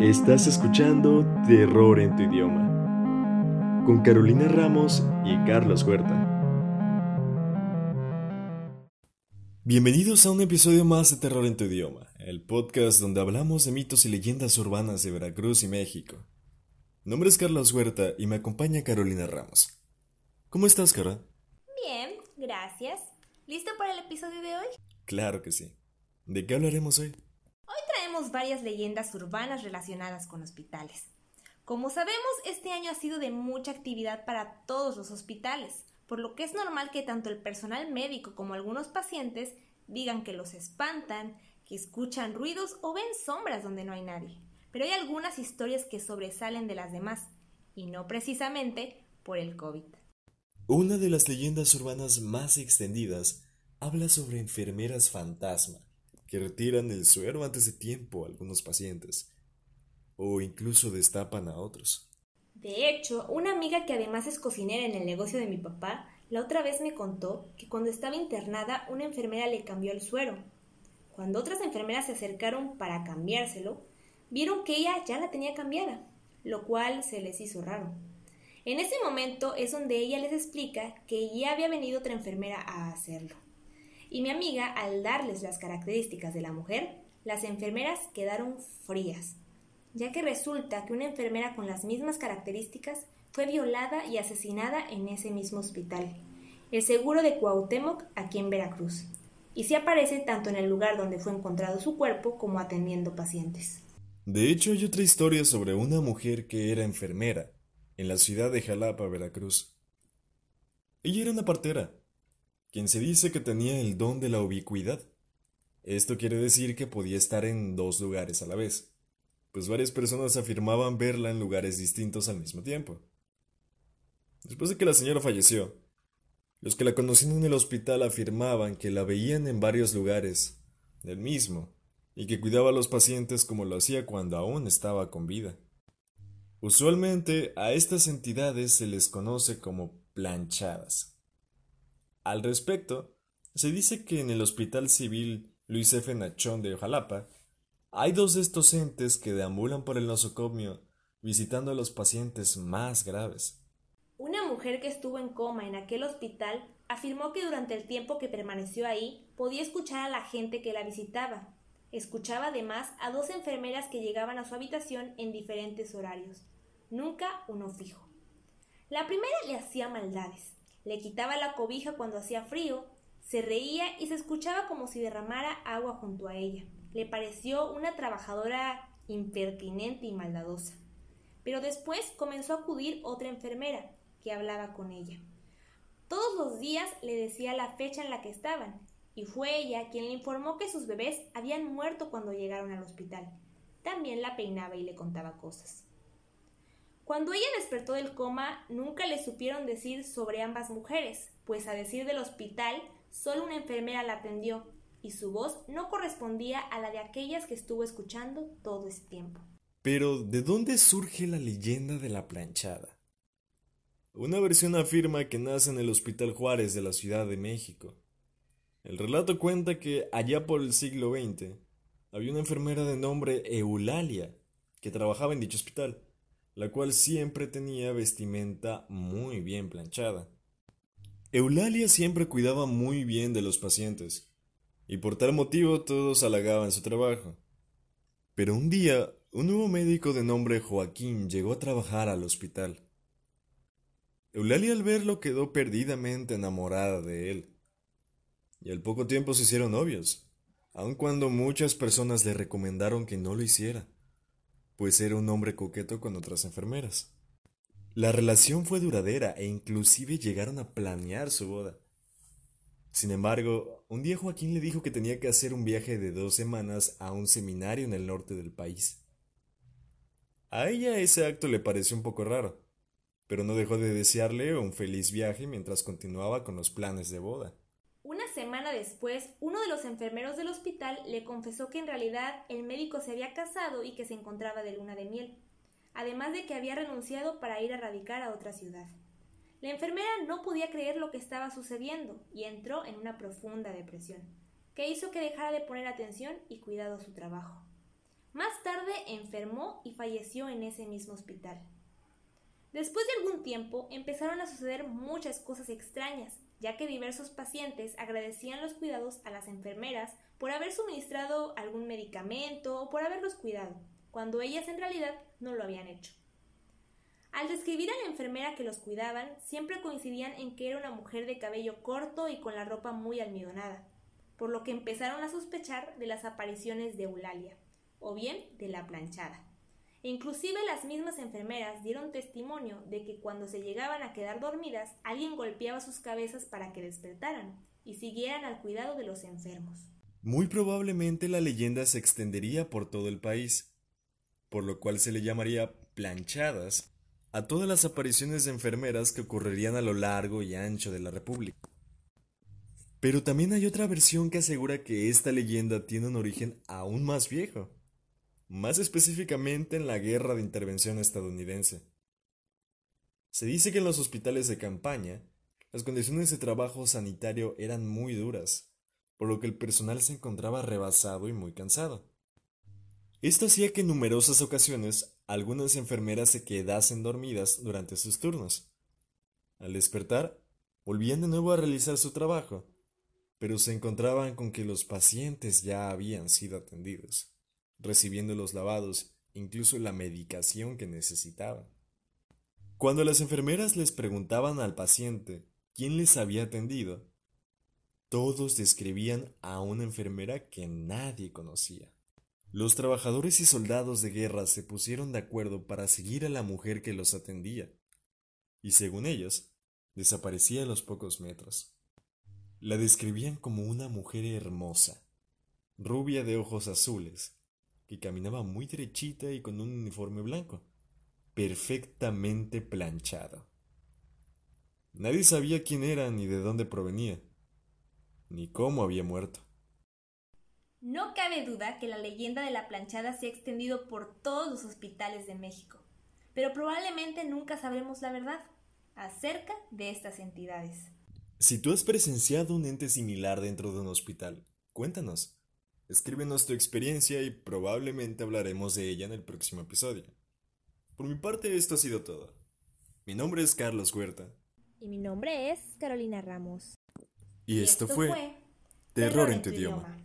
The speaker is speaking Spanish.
Estás escuchando Terror en tu idioma con Carolina Ramos y Carlos Huerta. Bienvenidos a un episodio más de Terror en tu idioma, el podcast donde hablamos de mitos y leyendas urbanas de Veracruz y México. Mi nombre es Carlos Huerta y me acompaña Carolina Ramos. ¿Cómo estás, Cara? Bien, gracias. ¿Listo para el episodio de hoy? Claro que sí. ¿De qué hablaremos hoy? Varias leyendas urbanas relacionadas con hospitales. Como sabemos, este año ha sido de mucha actividad para todos los hospitales, por lo que es normal que tanto el personal médico como algunos pacientes digan que los espantan, que escuchan ruidos o ven sombras donde no hay nadie. Pero hay algunas historias que sobresalen de las demás, y no precisamente por el COVID. Una de las leyendas urbanas más extendidas habla sobre enfermeras fantasma que retiran el suero antes de tiempo a algunos pacientes o incluso destapan a otros. De hecho, una amiga que además es cocinera en el negocio de mi papá, la otra vez me contó que cuando estaba internada una enfermera le cambió el suero. Cuando otras enfermeras se acercaron para cambiárselo, vieron que ella ya la tenía cambiada, lo cual se les hizo raro. En ese momento es donde ella les explica que ya había venido otra enfermera a hacerlo. Y mi amiga, al darles las características de la mujer, las enfermeras quedaron frías, ya que resulta que una enfermera con las mismas características fue violada y asesinada en ese mismo hospital, el seguro de Cuauhtémoc, aquí en Veracruz, y se aparece tanto en el lugar donde fue encontrado su cuerpo como atendiendo pacientes. De hecho, hay otra historia sobre una mujer que era enfermera en la ciudad de Jalapa, Veracruz. Ella era una partera, quien se dice que tenía el don de la ubicuidad. Esto quiere decir que podía estar en dos lugares a la vez, pues varias personas afirmaban verla en lugares distintos al mismo tiempo. Después de que la señora falleció, los que la conocían en el hospital afirmaban que la veían en varios lugares del mismo y que cuidaba a los pacientes como lo hacía cuando aún estaba con vida. Usualmente a estas entidades se les conoce como planchadas. Al respecto, se dice que en el Hospital Civil Luis F. Nachón de Ojalapa hay dos de estos entes que deambulan por el nosocomio visitando a los pacientes más graves. Una mujer que estuvo en coma en aquel hospital afirmó que durante el tiempo que permaneció ahí podía escuchar a la gente que la visitaba. Escuchaba además a dos enfermeras que llegaban a su habitación en diferentes horarios nunca uno fijo. La primera le hacía maldades, le quitaba la cobija cuando hacía frío, se reía y se escuchaba como si derramara agua junto a ella. Le pareció una trabajadora impertinente y maldadosa. Pero después comenzó a acudir otra enfermera que hablaba con ella. Todos los días le decía la fecha en la que estaban, y fue ella quien le informó que sus bebés habían muerto cuando llegaron al hospital. También la peinaba y le contaba cosas. Cuando ella despertó del coma, nunca le supieron decir sobre ambas mujeres, pues a decir del hospital, solo una enfermera la atendió, y su voz no correspondía a la de aquellas que estuvo escuchando todo ese tiempo. Pero, ¿de dónde surge la leyenda de la planchada? Una versión afirma que nace en el Hospital Juárez de la Ciudad de México. El relato cuenta que allá por el siglo XX había una enfermera de nombre Eulalia que trabajaba en dicho hospital la cual siempre tenía vestimenta muy bien planchada. Eulalia siempre cuidaba muy bien de los pacientes, y por tal motivo todos halagaban su trabajo. Pero un día, un nuevo médico de nombre Joaquín llegó a trabajar al hospital. Eulalia al verlo quedó perdidamente enamorada de él, y al poco tiempo se hicieron novios, aun cuando muchas personas le recomendaron que no lo hiciera pues era un hombre coqueto con otras enfermeras. La relación fue duradera e inclusive llegaron a planear su boda. Sin embargo, un día Joaquín le dijo que tenía que hacer un viaje de dos semanas a un seminario en el norte del país. A ella ese acto le pareció un poco raro, pero no dejó de desearle un feliz viaje mientras continuaba con los planes de boda semana después, uno de los enfermeros del hospital le confesó que en realidad el médico se había casado y que se encontraba de luna de miel, además de que había renunciado para ir a radicar a otra ciudad. La enfermera no podía creer lo que estaba sucediendo y entró en una profunda depresión, que hizo que dejara de poner atención y cuidado a su trabajo. Más tarde enfermó y falleció en ese mismo hospital. Después de algún tiempo empezaron a suceder muchas cosas extrañas, ya que diversos pacientes agradecían los cuidados a las enfermeras por haber suministrado algún medicamento o por haberlos cuidado, cuando ellas en realidad no lo habían hecho. Al describir a la enfermera que los cuidaban, siempre coincidían en que era una mujer de cabello corto y con la ropa muy almidonada, por lo que empezaron a sospechar de las apariciones de Eulalia, o bien de la planchada. Inclusive las mismas enfermeras dieron testimonio de que cuando se llegaban a quedar dormidas, alguien golpeaba sus cabezas para que despertaran y siguieran al cuidado de los enfermos. Muy probablemente la leyenda se extendería por todo el país, por lo cual se le llamaría planchadas a todas las apariciones de enfermeras que ocurrirían a lo largo y ancho de la República. Pero también hay otra versión que asegura que esta leyenda tiene un origen aún más viejo más específicamente en la Guerra de Intervención estadounidense. Se dice que en los hospitales de campaña, las condiciones de trabajo sanitario eran muy duras, por lo que el personal se encontraba rebasado y muy cansado. Esto hacía que en numerosas ocasiones algunas enfermeras se quedasen dormidas durante sus turnos. Al despertar, volvían de nuevo a realizar su trabajo, pero se encontraban con que los pacientes ya habían sido atendidos recibiendo los lavados, incluso la medicación que necesitaba. Cuando las enfermeras les preguntaban al paciente quién les había atendido, todos describían a una enfermera que nadie conocía. Los trabajadores y soldados de guerra se pusieron de acuerdo para seguir a la mujer que los atendía, y según ellos, desaparecía a los pocos metros. La describían como una mujer hermosa, rubia de ojos azules, que caminaba muy derechita y con un uniforme blanco, perfectamente planchado. Nadie sabía quién era ni de dónde provenía, ni cómo había muerto. No cabe duda que la leyenda de la planchada se ha extendido por todos los hospitales de México, pero probablemente nunca sabremos la verdad acerca de estas entidades. Si tú has presenciado un ente similar dentro de un hospital, cuéntanos. Escríbenos tu experiencia y probablemente hablaremos de ella en el próximo episodio. Por mi parte, esto ha sido todo. Mi nombre es Carlos Huerta. Y mi nombre es Carolina Ramos. Y, esto, fue, Terror, en tu idioma.